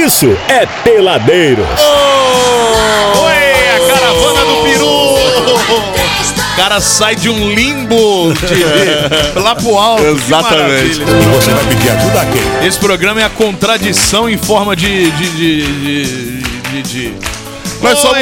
isso é Peladeiros. Oh! Oi, a caravana do peru! O cara sai de um limbo de, lá pro alto. Exatamente. E você vai pedir ajuda a quem? Esse programa é a contradição em forma de. de. de. de. Nós somos,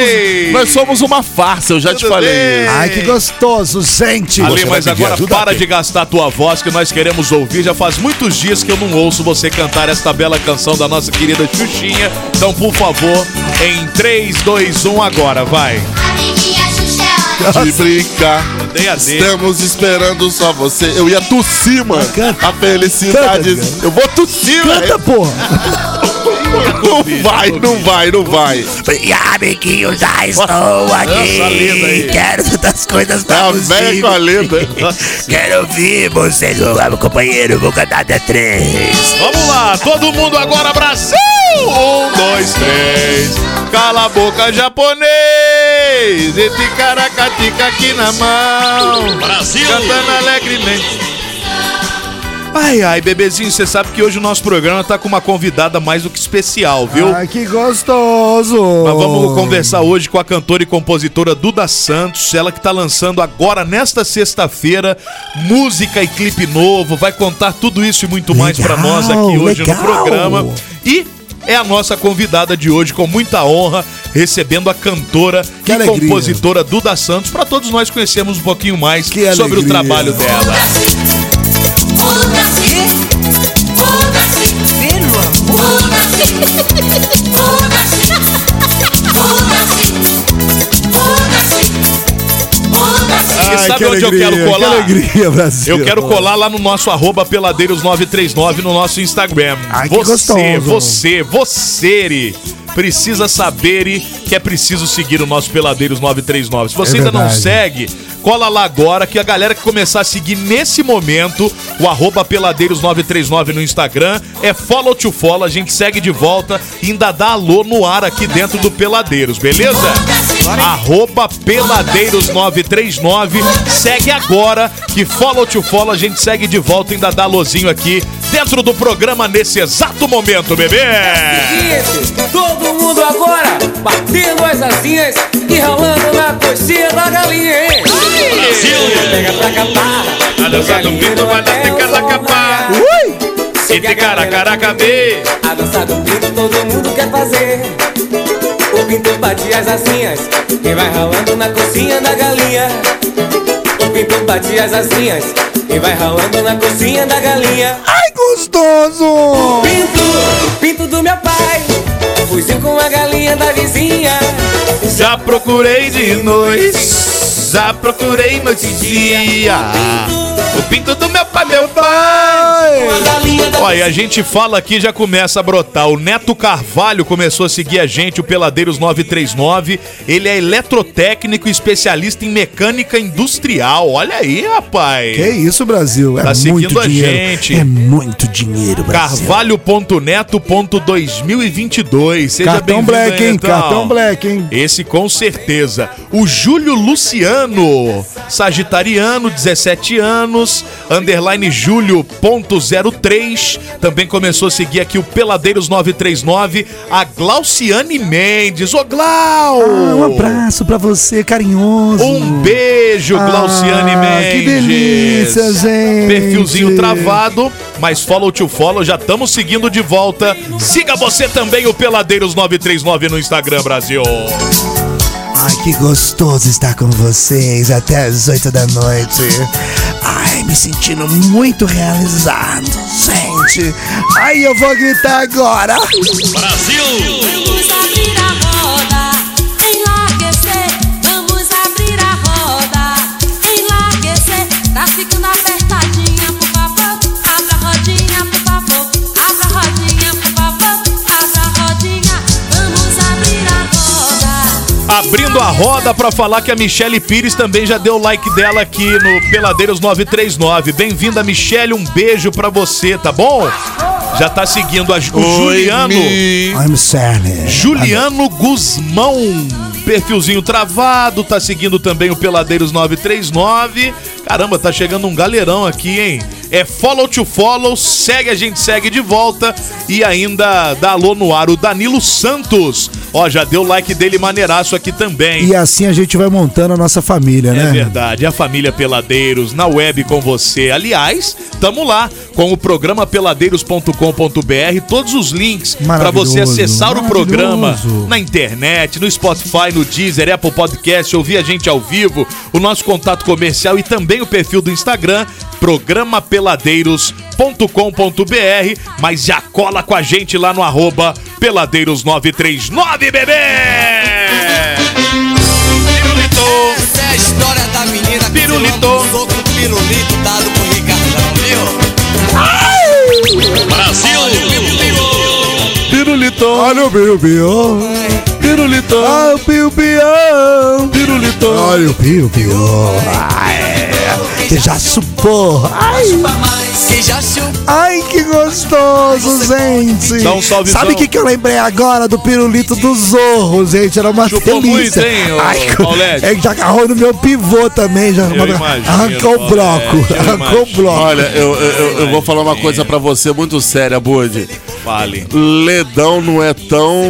nós somos uma farsa, eu já te Tudo falei. bem? Ai, que gostoso, gente. Ali, Você vai mas pedir agora ajuda para de gastar a tua voz que nós queremos ouvir. Já faz muitos dias que eu não ouço você cantar esta bela canção da nossa querida Xuxinha. Então, por favor, em 3, 2, 1, agora, vai. Amiguinha Xuxa, De brincar. Dei a D. Estamos esperando só você. Eu ia tossir, mano. Canta. A felicidade. Canta, cara. eu vou tossir, Canta, velho. porra. Não vai, não vai, não vai. E amiguinho, já estou aqui. Quero das coisas É pra a você. velha com a lenda. Quero ouvir você, meu companheiro. Vou cantar até três. Vamos lá, todo mundo agora, Brasil! Um, dois, três. Cala a boca, japonês! E ticaracatica aqui na mão. Brasil! Cantando alegremente. Ai, ai, bebezinho, você sabe que hoje o nosso programa tá com uma convidada mais do que especial, viu? Ai, que gostoso. Nós vamos conversar hoje com a cantora e compositora Duda Santos, ela que tá lançando agora, nesta sexta-feira, música e clipe novo, vai contar tudo isso e muito mais pra Legal, nós aqui hoje legal. no programa. E é a nossa convidada de hoje, com muita honra, recebendo a cantora Que e alegria. compositora Duda Santos, pra todos nós conhecermos um pouquinho mais Que sobre o alegria. trabalho dela. Sabe que onde eu alegria, quero colar? Que alegria, Brasil. Eu quero colar lá no nosso arroba peladeiros939 no nosso Instagram. Ai, você, gostoso. você, você precisa saber que é preciso seguir o nosso Peladeiros 939. Se você É ainda não segue, cola lá agora que a galera que começar a seguir nesse momento o arroba Peladeiros 939 no Instagram é follow to follow, a gente segue de volta e ainda dá alô no ar aqui dentro do Peladeiros, beleza? Arroba Peladeiros 939 segue agora que follow to follow a gente segue de volta e ainda dá alôzinho aqui dentro do programa nesse exato momento, bebê! Seguinte, todo mundo agora batendo as asinhas e ralando na coxinha da galinha, hein? Pega pra capar. A dança do pinto vai dar picada capar. E te cara, cara, cabê. A dança do pinto todo mundo quer fazer. O pinto bate as asinhas e vai ralando na coxinha da galinha. O pinto bate as asinhas e vai ralando na coxinha da galinha. Ai, gostoso. Pinto, pinto do meu pai, fugiu com a galinha da vizinha. Já procurei de noite, já procurei noite e dia. O pinto do meu pai, meu pai. Olha, a gente fala aqui já começa a brotar. O Neto Carvalho começou a seguir a gente, o Peladeiros 939. Ele é eletrotécnico e especialista em mecânica industrial. Olha aí, rapaz. Que isso, Brasil? É Tá seguindo muito a dinheiro. gente. É muito dinheiro, Brasil. Carvalho.neto.2022. Seja Cartão black, hein? então. Cartão black, hein? Esse com certeza. O Júlio Luciano, sagitariano, 17 anos, underline Júlio.03. Também começou a seguir aqui o Peladeiros 939, a Glauciane Mendes. Ô, Glau! Ah, um abraço pra você, carinhoso. Um beijo, Glauciane Ah, Mendes. que delícia, gente. Perfilzinho travado, mas follow to follow, já estamos seguindo de volta. Siga você também o Peladeiros 939 no Instagram, Brasil. Ai, que gostoso estar com vocês até as 8 da noite. Ai, me sentindo muito realizado, gente. Ai, eu vou gritar agora. Vamos roda pra falar que a Michele Pires também já deu o like dela aqui no Peladeiros 939. Bem-vinda, Michele, um beijo pra você, tá bom? Já tá seguindo a, o Juliano. Mi. I'm sorry. Juliano Guzmão, perfilzinho travado, tá seguindo também o Peladeiros 939. Caramba, tá chegando um galerão aqui, hein? É follow to follow, segue a gente, segue de volta e ainda dá alô no ar o Danilo Santos. Ó, já deu like dele maneiraço aqui também. E assim a gente vai montando a nossa família, É né? verdade, a família Peladeiros na web com você. Aliás, tamo lá com o programa peladeiros.com.br, todos os links para você acessar o programa na internet, no Spotify, no Deezer, Apple Podcast, ouvir a gente ao vivo, o nosso contato comercial e também o perfil do Instagram, programa peladeiros.com.br, mas já cola com a gente lá no arroba peladeiros939, bebê! Pirulito! Essa é a história da menina que Pirulito. se lambuzou com o pirulito dado pro Ricardão, viu? Pirulito. Olha o Biu Biu. Pirulito. Ah, o Biu Biu. Pirulito. Olha o Biu Biu. Ai, que já supor. Ai, chupou ai, que gostoso, gente. Dá um salvezão. Sabe o que, que eu lembrei agora do pirulito do Zorro, gente? Era uma Chupou delícia. muito, hein, Ai, é que já agarrou no meu pivô também. Já Eu imagino, arrancou o bloco. Eu Arrancou o imagino. bloco. Olha, eu, eu, eu- eu vou falar uma coisa pra você muito séria, Bud. Fale. Ledão não é tão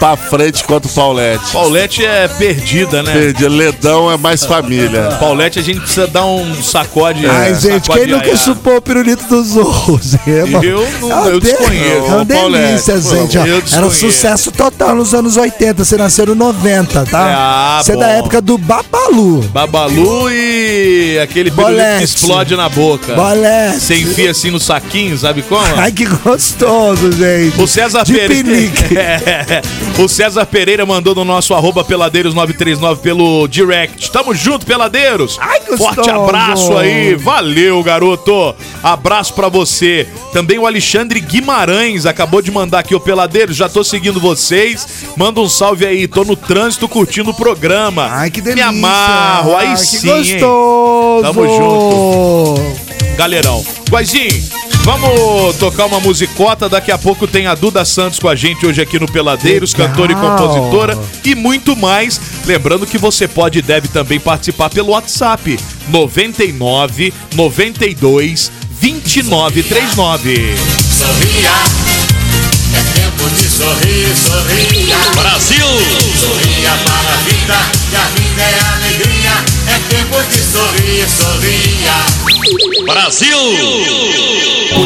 pra frente quanto Paulette. Paulette é perdida, né? Entendi. Ledão é mais família. Paulette a gente precisa dar um sacode. Ai, gente, sacode quem nunca chupou o pirulito do Zorro? gente? É Eu não- é uma eu de- desconheço. É uma Paulette, delícia, gente. Era um sucesso total nos anos 80. Você nasceu no 90, tá? Ah, Você é da época do Babalu. Babalu e aquele pirulito Bolete. que explode na boca. Bolete. Você enfia assim no saquinho, sabe como? Ai, que gostoso, gente. O César Pereira. É. O César Pereira mandou no nosso arroba peladeiros939 pelo direct. Tamo junto, peladeiros. Ai, gostoso. Forte abraço aí. Valeu, garoto. Abraço pra você. Também o Alexandre Guimarães acabou de mandar aqui o Peladeiros. Já tô seguindo vocês. Manda um salve aí. Tô no trânsito curtindo o programa. Ai, que delícia. Me amarro. Aí Ai, sim. Que hein? gostoso. Tamo junto. Galerão. Guazinho, vamos tocar uma musicota. Daqui a pouco tem a Duda Santos com a gente hoje aqui no Peladeiros, Legal. cantora e compositora e muito mais. Lembrando que você pode e deve também participar pelo WhatsApp 99 92 2939. Sorria, é tempo de sorrir, sorria. Brasil! Sorria para a vida, que a vida é alegria. É tempo de sorrir, sorria. Brasil!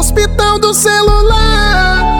Hospital do celular.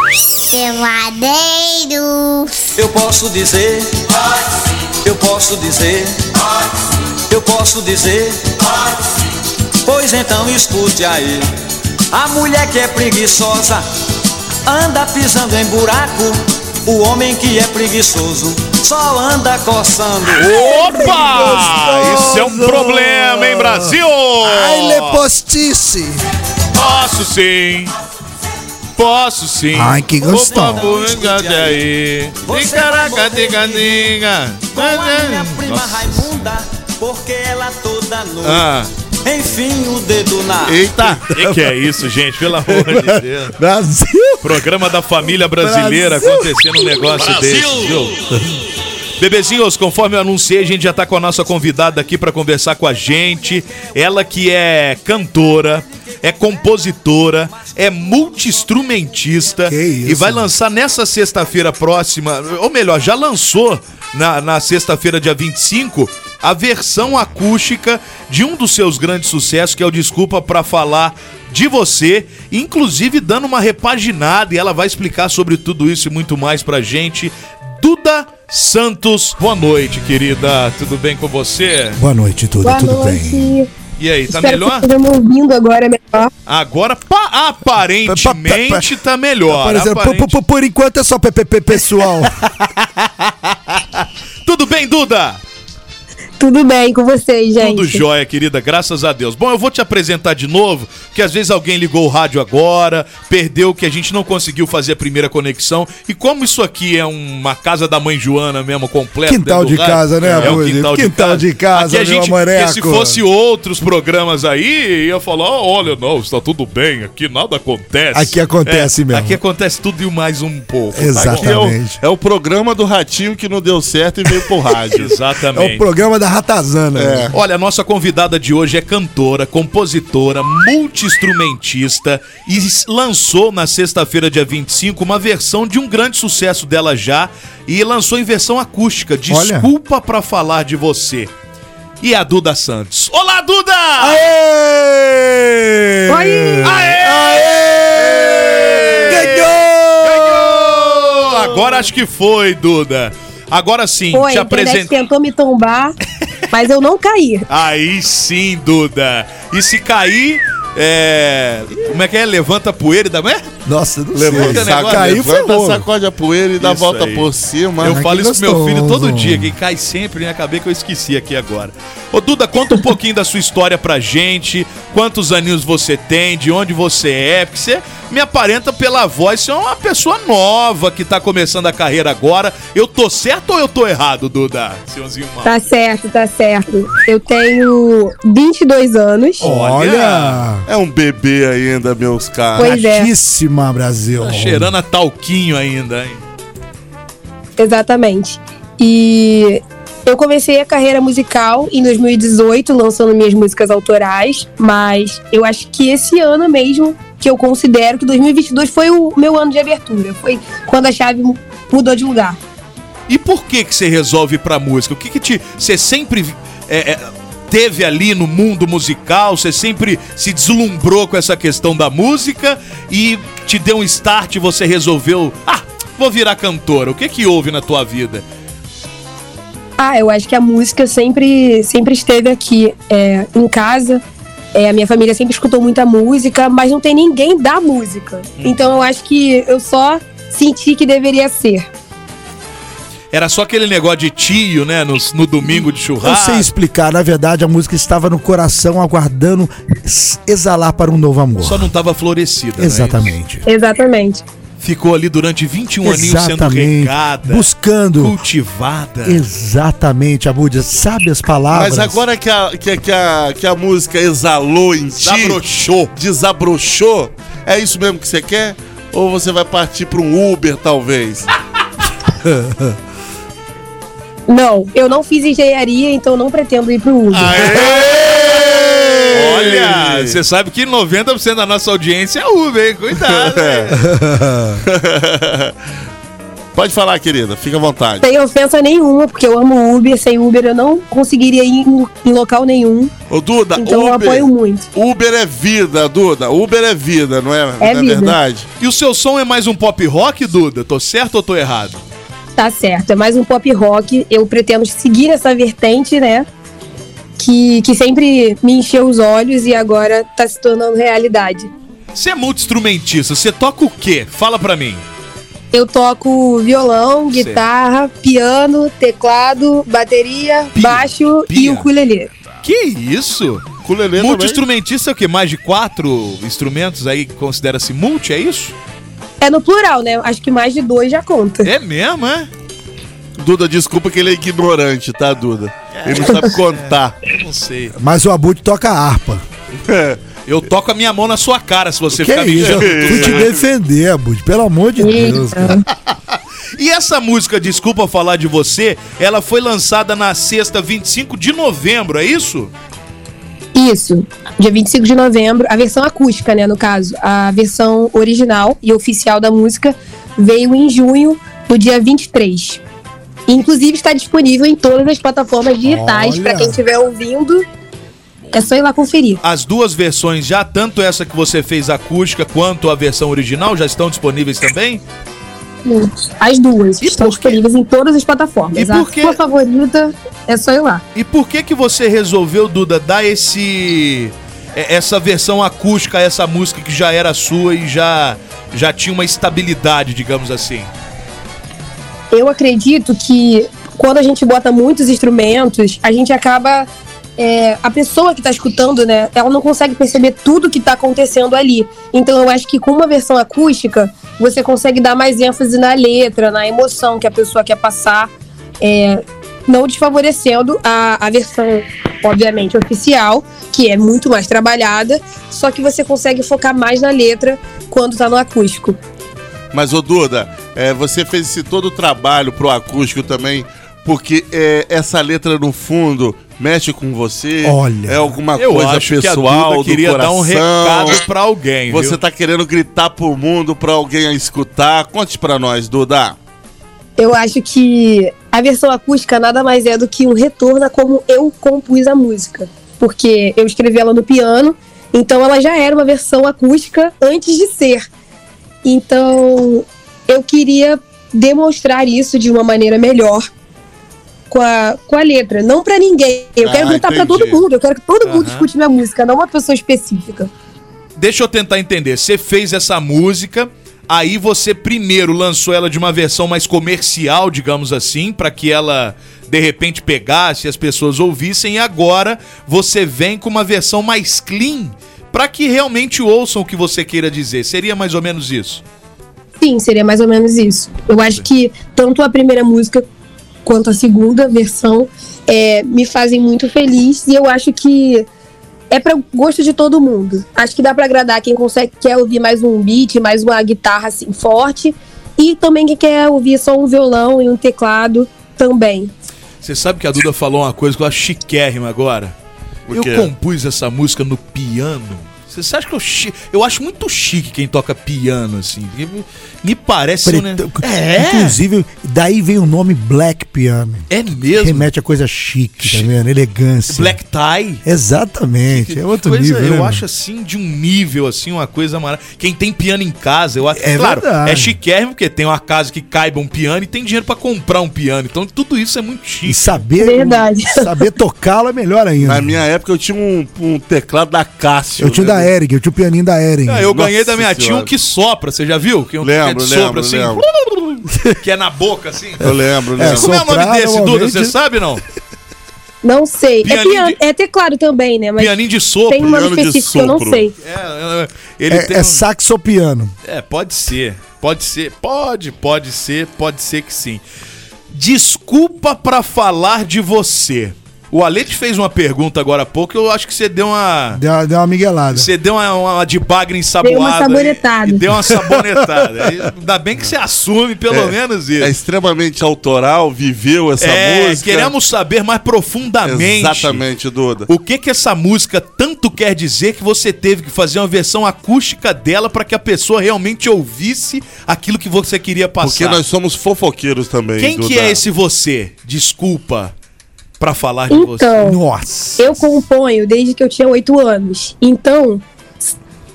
Peladeiros. Eu posso dizer, eu posso dizer, eu posso dizer, pois então escute aí. A mulher que é preguiçosa anda pisando em buraco. O homem que é preguiçoso só anda coçando. Opa! Isso é um problema, hein, Brasil? Ai, lepostice. Posso sim. Posso sim. Ai, que gostoso. Vai morrer diga, diga. Com a minha prima Nossa. Raimunda, porque ela toda noite. Ah. Enfim, o dedo na. Eita! O que, que é isso, gente? Pelo amor de Deus. Brasil. Programa da família brasileira Brasil. acontecendo um negócio desse, viu? Bebezinhos, conforme eu anunciei, a gente já tá com a nossa convidada aqui para conversar com a gente. Ela que é cantora, é compositora, é multi-instrumentista e vai lançar nessa sexta-feira próxima, ou melhor, já lançou na, na sexta-feira, dia 25, a versão acústica de um dos seus grandes sucessos, que é o Desculpa pra Falar de Você, inclusive dando uma repaginada, e ela vai explicar sobre tudo isso e muito mais pra gente. Duda Santos, boa noite, querida. Tudo bem com você? Boa noite, tudo, Boa tudo noite. bem? E aí, tá Espero melhor? me ouvindo agora melhor. Agora, pa- aparentemente, tá melhor. Por, exemplo, Aparente- por, por- por enquanto é só PPP pessoal. Tudo bem, Duda? Tudo bem com vocês, gente? Tudo jóia, querida, graças a Deus. Bom, eu vou te apresentar de novo, porque às vezes alguém ligou o rádio agora, perdeu que a gente não conseguiu fazer a primeira conexão. E como isso aqui é uma casa da mãe Joana mesmo, completa. Quintal de rádio, casa, né, É um Budi? quintal, Quintal de de casa, Aqui a gente, porque se fosse outros programas aí, ia falar, "Ah, olha, não, está tudo bem, aqui nada acontece. Aqui acontece É, mesmo. Aqui acontece tudo e mais um pouco. tá? Exatamente. É o programa do ratinho que não deu certo e veio pro rádio. É Exatamente. o programa da Ratazana. É. Olha, a nossa convidada de hoje é cantora, compositora, multi-instrumentista e lançou na sexta-feira, dia 25, uma versão de um grande sucesso dela já e lançou em versão acústica. Desculpa pra falar de você. E a Duda Santos. Olá, Duda! Aê! Oi! Ganhou! Agora acho que foi, Duda. Agora sim, Foi, te apresento. tentou me tombar, mas eu não caí. Aí sim, Duda. E se cair, é. Como é que é? Levanta a poeira e dá. É? Nossa, não Levanta, saca, negócio caiu, levanta, sacode a poeira e dá a Isso volta aí. por cima. Eu Ai, falo isso pro meu filho todo dia, que cai sempre, né? Acabei que eu esqueci aqui agora. Ô Duda, conta um pouquinho da sua história pra gente. Quantos aninhos você tem, de onde você é, porque você me aparenta pela voz, você é uma pessoa nova que tá começando a carreira agora. Eu tô certo ou eu tô errado, Duda? Senhorzinho mal. Tá certo, tá certo. Eu tenho 22 anos. Olha! É um bebê ainda, meus caras. Pois é. Brasil. Tá cheirando a talquinho ainda, hein? Exatamente. E eu comecei a carreira musical em 2018, lançando minhas músicas autorais, mas eu acho que esse ano mesmo que eu considero que 2022 foi o meu ano de abertura, foi quando a chave mu- mudou de lugar. E por que que você resolve ir pra música? O que que te... Você sempre é, é, teve ali no mundo musical? Você sempre se deslumbrou com essa questão da música e te deu um start e você resolveu... Ah, vou virar cantora. O que que houve na tua vida? Ah, eu acho que a música sempre, sempre esteve aqui é, em casa. É, a minha família sempre escutou muita música, mas não tem ninguém da música. Então eu acho que eu só senti que deveria ser. Era só aquele negócio de tio, né? No, no domingo de Eu churrasco. sei explicar, na verdade a música estava no coração aguardando exalar para um novo amor. Só não tava florescida, né? Exatamente. Exatamente. Ficou ali durante 21 aninhos sendo Exatamente. regada, Buscando. cultivada. Exatamente, Abúdia. Sabe as palavras? Mas agora que a, que, que a, que a música exalou em ti, Desabrochou. desabrochou, é isso mesmo que você quer? Ou você vai partir para um Uber, talvez? Não, eu não fiz engenharia, então não pretendo ir pro Uber. Olha, você sabe que 90% da nossa audiência é Uber, hein? Cuidado. hein? Pode falar, querida, fica à vontade. Sem ofensa nenhuma, porque eu amo Uber. Sem Uber eu não conseguiria ir em, em local nenhum. Ô, Duda, Então eu apoio muito. Uber é vida, Duda. Uber é vida, não é, não é vida. verdade? E o seu som é mais um pop rock, Duda? Tô certo ou tô errado? Tá certo, é mais um pop rock. Eu pretendo seguir essa vertente, né? Que, que sempre me encheu os olhos e agora tá se tornando realidade. Você é multi-instrumentista, você toca o quê? Fala pra mim. Eu toco violão, guitarra, piano, teclado, bateria, baixo e pia. ukulele. Que isso? Multi-instrumentista é o quê? Mais de quatro instrumentos aí que considera-se multi, é isso? É no plural, né? Acho que mais de dois já conta. É mesmo, é? Duda, desculpa que ele é ignorante, tá, Duda? Ele não sabe contar. Eu não sei. Mas o Abud toca harpa. Eu toco a minha mão na sua cara se você Que ficar me isso? Eu enchendo. fui te defender, Abud. Pelo amor de Deus, cara. E essa música, Desculpa Falar de Você, ela foi lançada na sexta 25 de novembro, é isso? Isso, dia 25 de novembro, a versão acústica, né, no caso. A versão original e oficial da música veio em junho, no dia 23. Inclusive está disponível em todas as plataformas digitais para quem estiver ouvindo. É só ir lá conferir. As duas versões já, tanto essa que você fez acústica quanto a versão original, já estão disponíveis também? As duas estão disponíveis em todas as plataformas. E a por quê? sua favorita é só ir lá. E por que que você resolveu, Duda, dar esse é- essa versão acústica a essa música que já era sua e já já tinha uma estabilidade, digamos assim? Eu acredito que quando a gente bota muitos instrumentos, a gente acaba. é, a pessoa que tá escutando, né? Ela não consegue perceber tudo que tá acontecendo ali. Então eu acho que com uma versão acústica, você consegue dar mais ênfase na letra, na emoção que a pessoa quer passar. é, não desfavorecendo a, a versão, obviamente, oficial, que é muito mais trabalhada, só que você consegue focar mais na letra quando tá no acústico. Mas, ô Duda, é, você fez esse todo o trabalho pro acústico também, porque é, essa letra no fundo mexe com você? Olha, É alguma eu coisa acho que a pessoal Duda do queria coração? dar um recado pra alguém, Você viu? tá querendo gritar pro mundo, pra alguém a escutar? Conte pra nós, Duda. Eu acho que a versão acústica nada mais é do que um retorno a como eu compus a música. Porque eu escrevi ela no piano, então ela já era uma versão acústica antes de ser. Então eu queria demonstrar isso de uma maneira melhor com a, com a letra. Não pra ninguém. Eu Ah, quero gritar pra todo mundo. Eu quero que todo mundo Aham. escute minha música, não uma pessoa específica. Deixa eu tentar entender. Você fez essa música, aí você primeiro lançou ela de uma versão mais comercial, digamos assim, pra que ela de repente pegasse, as pessoas ouvissem, e agora você vem com uma versão mais clean pra que realmente ouçam o que você queira dizer. Seria mais ou menos isso. Sim, seria mais ou menos isso. Eu acho que tanto a primeira música quanto a segunda versão é, me fazem muito feliz e eu acho que é para gosto de todo mundo. Acho que dá para agradar quem consegue quer ouvir mais um beat, mais uma guitarra assim forte e também quem quer ouvir só um violão e um teclado também. Você sabe que a Duda falou uma coisa que eu acho chiquérrima agora? Eu compus essa música no piano. Você acha que eu chi... Eu acho muito chique quem toca piano, assim. Me, parece, né? É? Inclusive, daí vem o nome Black Piano. É mesmo? Remete a coisa chique, tá vendo? Elegância. Black tie. Exatamente, é outro coisa, nível. né, eu mano? acho assim de um nível assim uma coisa maravilhosa. Quem tem piano em casa, eu acho. É claro, verdade. é chiquérrimo porque tem uma casa que caiba um piano e tem dinheiro pra comprar um piano. Então tudo isso é muito chique. E saber, Verdade. saber tocá-lo é melhor ainda. Na minha época eu tinha um, um teclado da Cássio. Eu tinha o né? da Ering, eu tinha o pianinho da Ering. Ah, eu ganhei da minha Nossa tia um Senhora. que sopra, você já viu? Que um Lembro, que lembro, assim, que é na boca assim. Eu lembro, lembro. Como é o nome desse, Duda? Você sabe não? Não sei. É, piano, de- é teclado também, né? Mas Pianinho de sopro. tem um nome de específico que eu não sopro. sei. É, é, ele É, tem é um- saxopiano. É, pode ser. Pode ser. Pode, pode ser. Pode ser que sim. Desculpa pra falar de você. O Alete fez uma pergunta agora há pouco, eu acho que você deu uma. Deu, uma- deu uma miguelada. Você deu uma, uma de bagre ensaboada. Deu uma sabonetada. E, e deu uma sabonetada. Ainda bem que você assume pelo menos isso. É extremamente autoral, viveu essa É, música. queremos saber mais profundamente. Exatamente, Duda. O que que essa música tanto quer dizer que você teve que fazer uma versão acústica dela pra que a pessoa realmente ouvisse aquilo que você queria passar? Porque nós somos fofoqueiros também, Quem que Duda. é esse você? Desculpa pra falar de você. Então, Nossa. eu componho desde que eu tinha oito anos. Então,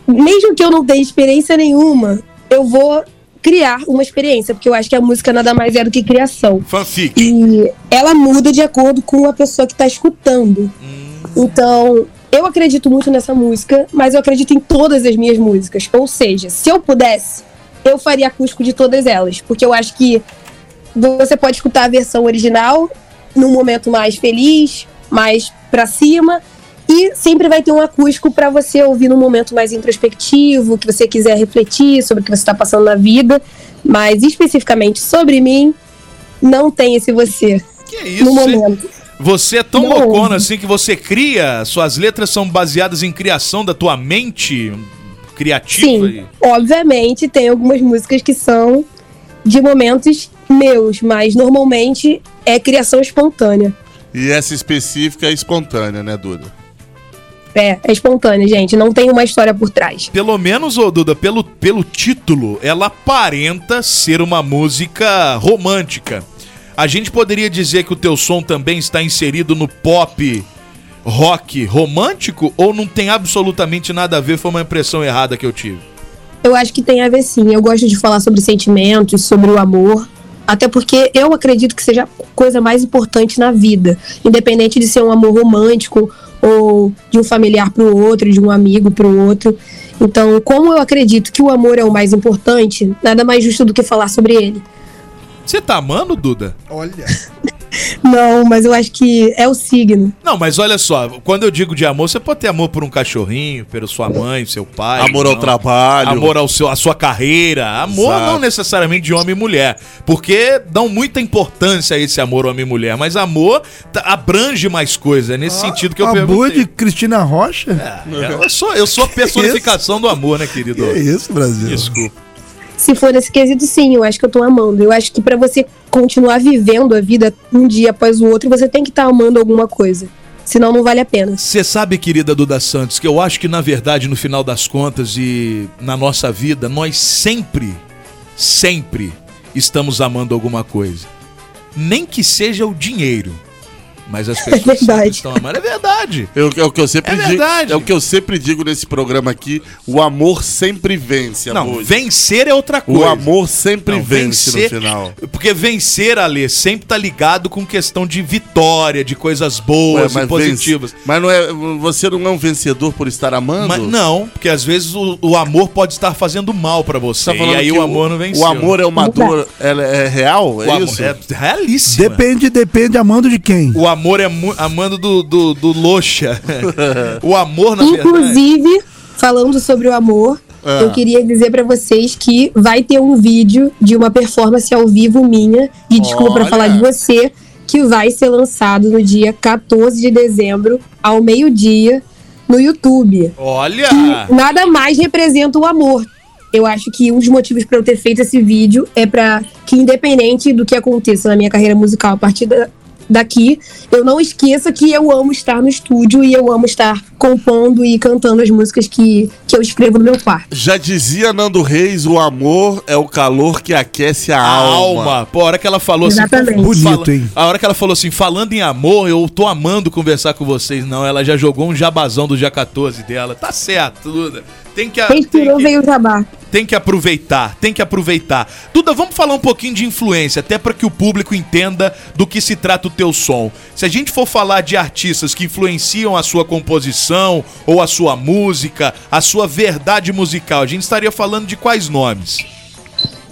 mesmo que eu não tenha experiência nenhuma, eu vou criar uma experiência, porque eu acho que a música nada mais é do que criação. Fanfic. E ela muda de acordo com a pessoa que tá escutando. Então, eu acredito muito nessa música, mas eu acredito em todas as minhas músicas. Ou seja, se eu pudesse, eu faria acústico de todas elas, porque eu acho que você pode escutar a versão original num momento mais feliz, mais pra cima, e sempre vai ter um acústico pra você ouvir num momento mais introspectivo, que você quiser refletir sobre o que você tá passando na vida, mas especificamente sobre mim, não tem esse você. Que isso? No Você, momento. você é tão Não. loucona assim que você cria, suas letras são baseadas em criação da tua mente criativa. Sim, obviamente tem algumas músicas que são de momentos meus, mas normalmente é criação espontânea. E essa específica é espontânea, né, Duda? É, é espontânea, gente, não tem uma história por trás. Pelo menos, ô Duda, pelo, pelo título, ela aparenta ser uma música romântica. A gente poderia dizer que o teu som também está inserido no pop rock romântico ou não tem absolutamente nada a ver? Foi uma impressão errada que eu tive. Eu acho que tem a ver sim. Eu gosto de falar sobre sentimentos, sobre o amor. Até porque eu acredito que seja a coisa mais importante na vida. Independente de ser um amor romântico ou de um familiar para o outro, de um amigo para o outro. Então, como eu acredito que o amor é o mais importante, nada mais justo do que falar sobre ele. Você tá amando, Duda? Olha. Não, mas eu acho que é o signo. Não, mas olha só, quando eu digo de amor, você pode ter amor por um cachorrinho, pela sua mãe, seu pai. Amor ao não. trabalho. Amor ao seu, à sua carreira. Amor Exato. não necessariamente de homem e mulher. Porque dão muita importância a esse amor homem e mulher. Mas amor abrange mais coisas. É nesse sentido que eu perguntei. de Cristina Rocha? É, Eu sou, eu sou a personificação do amor, né, querido? Que isso, Brasil? Desculpa. Se for nesse quesito, sim, eu acho que eu tô amando. Eu acho que pra você continuar vivendo a vida um dia após o outro, você tem que estar amando alguma coisa. Senão não vale a pena. Você sabe, querida Duda Santos, que eu acho que na verdade, no final das contas e na nossa vida, nós sempre, sempre estamos amando alguma coisa. Nem que seja o dinheiro. Mas as pessoas sempre verdade. estão amando. É verdade. Eu- é o que eu sempre É digo. verdade. É o que eu sempre digo nesse programa aqui. O amor sempre vence. Não, amor. vencer é outra O coisa. amor sempre Não, vence vencer- no final. Porque vencer, Ale, sempre tá ligado com questão de vitória, de coisas boas Ué, e positivas. vence- mas não é, você não é um vencedor por estar amando? Mas não, porque às vezes o, o amor pode estar fazendo mal pra você. Você tá e aí o amor não venceu. O amor é uma dor, ela é real? É O isso? é realíssimo. Depende, depende amando de quem. O amor é amando do, do, do Loxa. o amor, na verdade. Inclusive, falando sobre o amor, Ah. eu queria dizer pra vocês que vai ter um vídeo de uma performance ao vivo minha, de Desculpa pra Olha. falar de você, que vai ser lançado no dia 14 de dezembro, ao meio-dia, no YouTube. Olha! Que nada mais representa o amor. Eu acho que um dos motivos pra eu ter feito esse vídeo é pra que, independente do que aconteça na minha carreira musical a partir da- daqui, eu não esqueça que eu amo estar no estúdio e eu amo estar compondo e cantando as músicas que, que eu escrevo no meu quarto. Já dizia Nando Reis, o amor é o calor que aquece a, A alma. alma. Pô, a hora que ela falou Exatamente. assim. Bonito, fala- hein? A hora que ela falou assim, falando em amor, eu tô amando conversar com vocês. Não, ela já jogou um jabazão do dia 14 dela. Tá certo, Duda. Tem que, tem Respirou, que, veio o jabá. Tem que aproveitar, tem que aproveitar. Duda, vamos falar um pouquinho de influência, até para que o público entenda do que se trata o teu som. Se a gente for falar de artistas que influenciam a sua composição ou a sua música, a sua verdade musical, a gente estaria falando de quais nomes?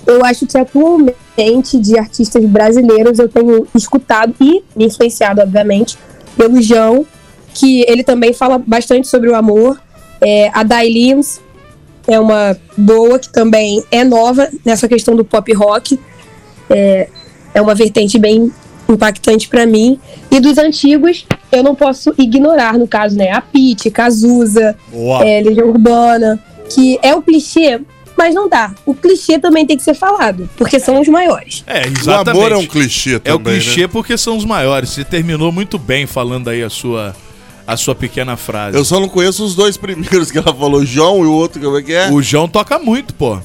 Eu acho que atualmente, de artistas brasileiros, eu tenho escutado e influenciado, obviamente, pelo João, que ele também fala bastante sobre o amor. É, a Dai Lins é uma boa, que também é nova nessa questão do pop rock. É, é uma vertente bem impactante pra mim. E dos antigos, eu não posso ignorar, no caso, né? A Pitty, Cazuza, é, Legião Urbana, que é o clichê, mas não dá. O clichê também tem que ser falado, porque são os maiores. É, O exatamente. amor é um clichê É o também, clichê né? porque são os maiores. Você terminou muito bem falando aí a sua, a sua pequena frase. Eu só não conheço os dois primeiros que ela falou, João e o outro, como é que é? O João toca muito, pô.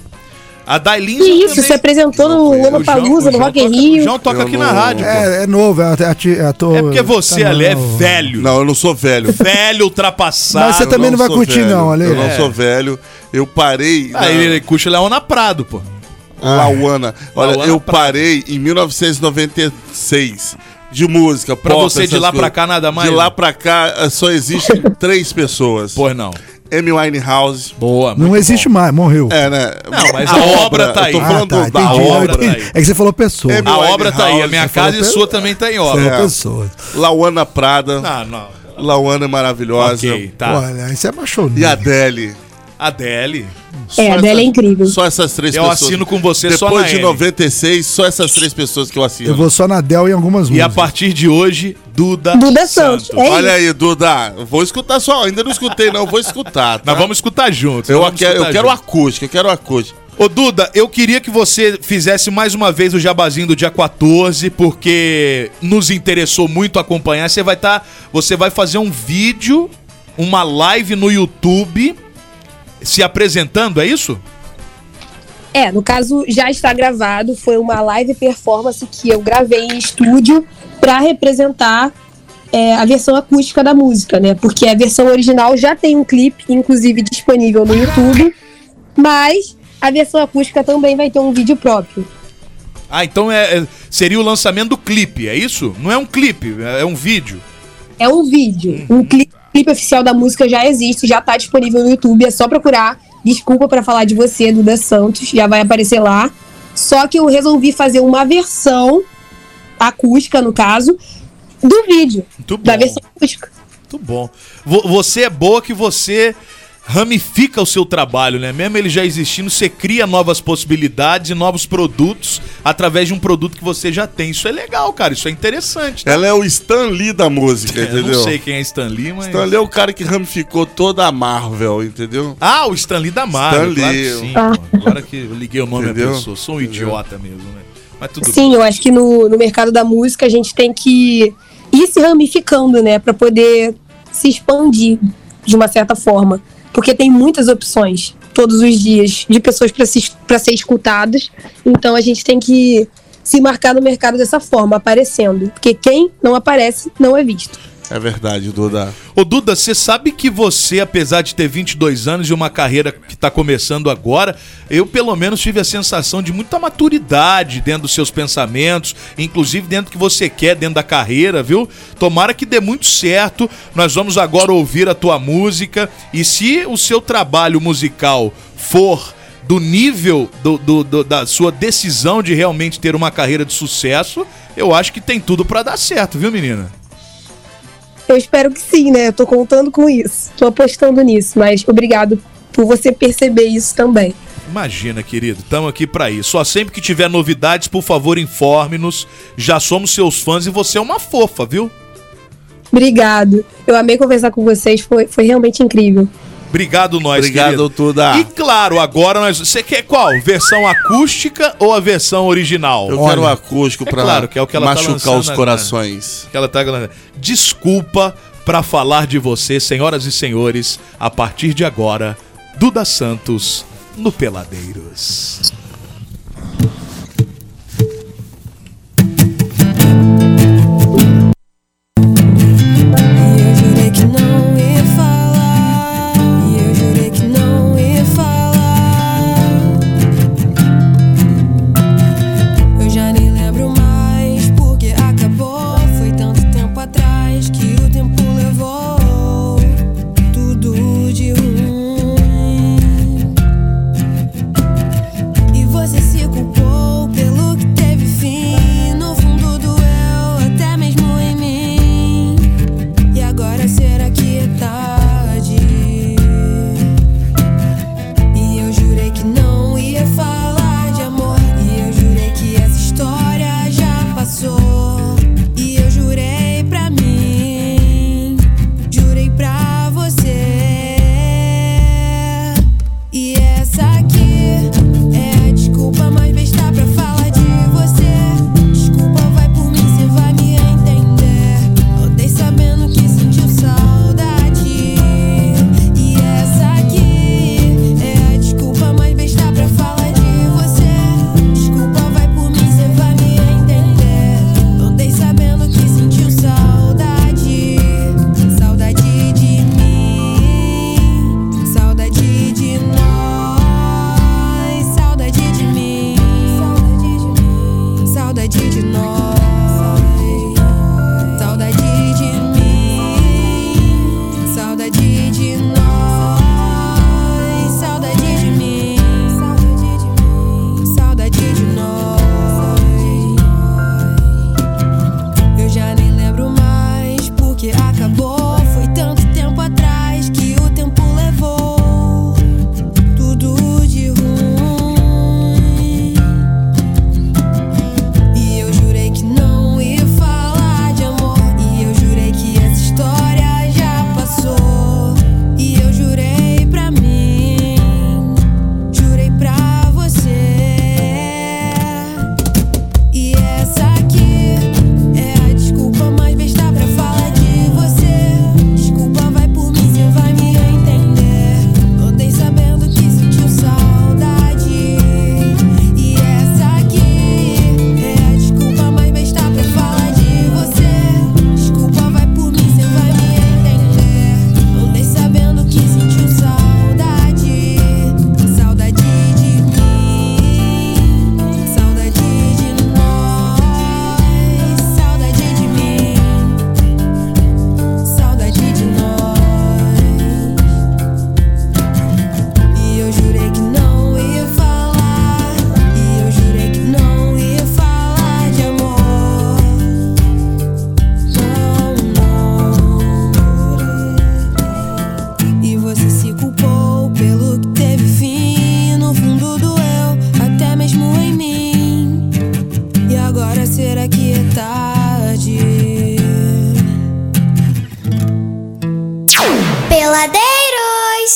A Dailin Que isso, se apresentou no Lollapalooza, no Rock in O Rio. João toca Eu aqui na não- rádio, pô. É, é novo, é, é ator. É porque você, tá ali, é velho. Não, eu não sou velho. Velho, ultrapassado. Mas você também não vai sou curtir, velho. não, Ale. Eu não É. sou velho. Eu parei. Aí ele curte Leona Prado, pô. na Lauana. Olha, Lauana eu Prado. parei em 1996 de música. Pra pop, você de lá pra coisas. cá, nada mais? De lá pra cá eh, só existem três pessoas. Pois não. Amy Winehouse. Boa, Não existe mais, morreu. É, né? Não, mas a obra tá aí. Eu tô Ah, falando tá, da entendi. Obra tá aí. É que você falou pessoa. A obra tá aí. A minha casa e sua também tá em obra. Falou É. pessoa. Lauana Prada. Não, não. Lauana é maravilhosa. Ok, tá. Olha, isso é machoninho. E a Adele. Adele. Só É, a dela é incrível. Só essas três Eu pessoas. assino com você só Depois na de N. 96, só essas três pessoas que eu assino. Eu vou só na Del em algumas E músicas. a partir de hoje, Duda, Duda Santos. É Olha aí, Duda. Vou escutar só. Ainda não escutei, não. Vou escutar. Tá? Nós vamos escutar juntos. Eu, quero, eu quero acústica, eu quero acústica. Ô Duda, eu queria que você fizesse mais uma vez o jabazinho do dia 14, porque nos interessou muito acompanhar. Você vai estar, você vai fazer um vídeo, uma live no YouTube se apresentando, é isso? É, no caso já está gravado, foi uma live performance que eu gravei em estúdio para representar é, a versão acústica da música, né? Porque a versão original já tem um clipe, inclusive disponível no YouTube, mas a versão acústica também vai ter um vídeo próprio. Ah, então é, é- seria o lançamento do clipe, é isso? Não é um clipe, é é um vídeo. É um vídeo. Um clipe, clipe oficial da música já existe, já tá disponível no YouTube, é só procurar. Desculpa pra falar de você, Duda Santos, já vai aparecer lá. Só que eu resolvi fazer uma versão acústica, no caso, do vídeo. Muito bom. Da versão acústica. Muito bom. Vo- Você é boa que você ramifica o seu trabalho, né? Mesmo ele já existindo, você cria novas possibilidades e novos produtos através de um produto que você já tem. Isso é legal, cara. Isso é interessante. tá? Ela é o Stan Lee da música, É, entendeu? não sei quem é Stan Lee, mas... Stan Lee é o cara que ramificou toda a Marvel, entendeu? Ah, o Stan Lee da Marvel, Stan claro que Lee. sim. Agora que eu liguei o nome Entendeu? à pessoa. Sou um Entendeu? idiota mesmo, né? Mas tudo Sim, eu acho que no, no mercado da música a gente tem que ir se ramificando, né? Pra poder se expandir de uma certa forma. Porque tem muitas opções todos os dias de pessoas para ser escutadas. Então a gente tem que se marcar no mercado dessa forma, aparecendo. Porque quem não aparece não é visto. É verdade, Duda. Ô Duda, você sabe que você, apesar de ter 22 anos e uma carreira que tá começando agora, eu pelo menos tive a sensação de muita maturidade dentro dos seus pensamentos, inclusive dentro do que você quer dentro da carreira, viu? Tomara que dê muito certo. Nós vamos agora ouvir a tua música e se o seu trabalho musical for do nível do, do- do- da sua decisão de realmente ter uma carreira de sucesso, eu acho que tem tudo pra dar certo, viu, menina? Eu espero que sim, né? Eu tô contando com isso. Tô apostando nisso. Mas obrigado por você perceber isso também. Imagina, querido, estamos aqui pra isso. Só sempre que tiver novidades, por favor, informe-nos. Já somos seus fãs e você é uma fofa, viu? Obrigado. Eu amei conversar com vocês. Foi, foi realmente incrível. Obrigado, nós, Obrigado, querido. Tuda. E claro, agora nós. Você quer qual? Versão acústica ou a versão original? Eu quero o acústico é pra claro, que é o que ela tá machucar lançando os corações. Que ela tá. Desculpa pra falar de você, senhoras e senhores, a partir de agora, Duda Santos no Peladeiros.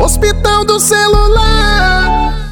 Hospital do celular.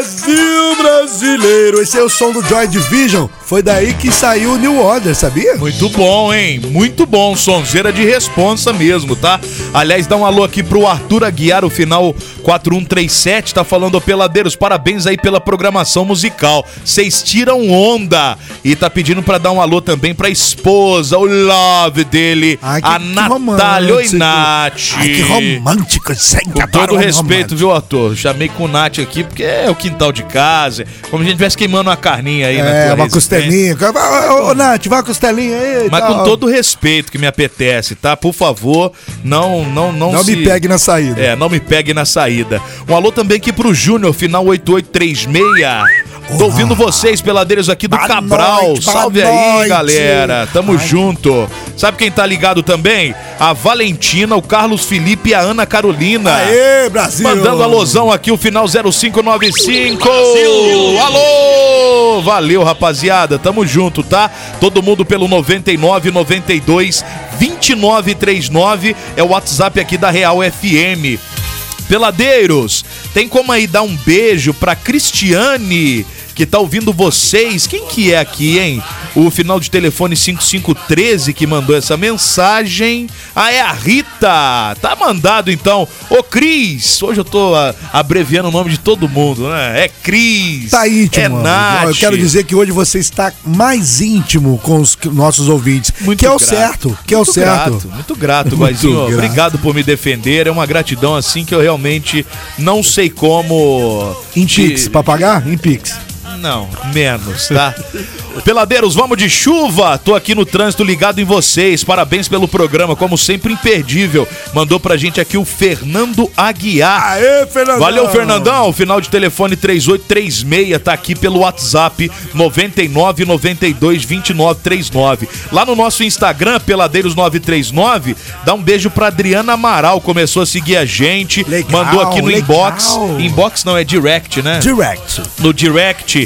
Brasil brasileiro! Esse é o som do Joy Division. Foi daí que saiu o New Order, sabia? Muito bom, hein? Muito bom. Sonzeira de responsa mesmo, tá? Aliás, dá um alô aqui pro Arthur Aguiar, o final 4137, tá falando, peladeiros, parabéns aí pela programação musical. Vocês tiram onda. E tá pedindo pra dar um alô também pra esposa, o love dele, Ai, que- a que Natália romântico. Oinati. Ai, que romântico. Sempre Com todo respeito, viu, ator? Chamei com o Nath aqui porque é o quintal de casa. Como se a gente estivesse queimando uma carninha aí na É, tua uma costelinha. Ô, ô, Nath, vai uma costelinha aí. Mas tal. com todo o respeito que me apetece, tá? Por favor, não não não Não se... me pegue na saída. É, não me pegue na saída. Um alô também aqui pro Júnior, final 8836. Tô ouvindo vocês, peladeiros aqui do Cabral. Salve aí, noite. galera. Tamo junto. Sabe quem tá ligado também? A Valentina, o Carlos Felipe e a Ana Carolina. Aê, Brasil! Mandando alusão aqui, o final 0595. Alô! Valeu, rapaziada. Tamo junto, tá? Todo mundo pelo 99 92 2939 é o WhatsApp aqui da Real FM. Peladeiros, tem como aí dar um beijo pra Cristiane, que tá ouvindo vocês? Quem que é aqui, hein? O final de telefone 5513 que mandou essa mensagem. Ah, é a Rita! Tá mandado então. Ô, Cris! Hoje eu tô ah, abreviando o nome de todo mundo, né? É Cris. Tá íntimo. É amigo. Nath. Eu quero dizer que hoje você está mais íntimo com os nossos ouvintes. que é o grato. certo. Que é o Muito certo. Grato, muito grato, Muito Guazinho. Obrigado por me defender. É uma gratidão assim que eu realmente não sei como. Em Pix, pra pagar? Em Pix. Não, menos, tá? Peladeiros, vamos de chuva! Tô aqui no trânsito ligado em vocês. Parabéns pelo programa, como sempre, imperdível. Mandou pra gente aqui o Fernando Aguiar. Aê, Fernandão! Valeu, Fernandão. Final de telefone 3836 tá aqui pelo WhatsApp 99 92 29 39. Lá no nosso Instagram, Peladeiros939, dá um beijo pra Adriana Amaral. Começou a seguir a gente. Legal, mandou aqui no legal. inbox. Inbox não, é direct, né? Direct. no direct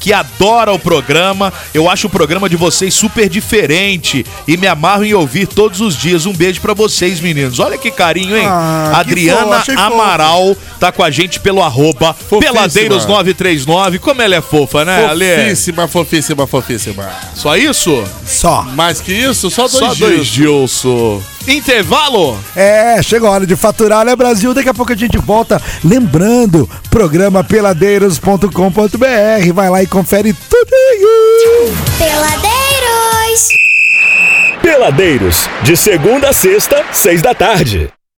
que adora o programa. Eu acho o programa de vocês super diferente e me amarro em ouvir todos os dias. Um beijo pra vocês, meninos. Olha que carinho, hein? Ah, Adriana fofo. Amaral tá com a gente pelo arroba Peladeiros939. Como ela é fofa, né, Ale? Fofíssima, fofíssima, fofíssima. Só isso? Só. Mais que isso, só dois Só dois Gilson. Intervalo? É, chegou a hora de faturar, né, Brasil? Daqui a pouco a gente volta. Lembrando, programa peladeiros.com.br. Vai lá e confere tudinho. Peladeiros. Peladeiros, de segunda a sexta, seis da tarde.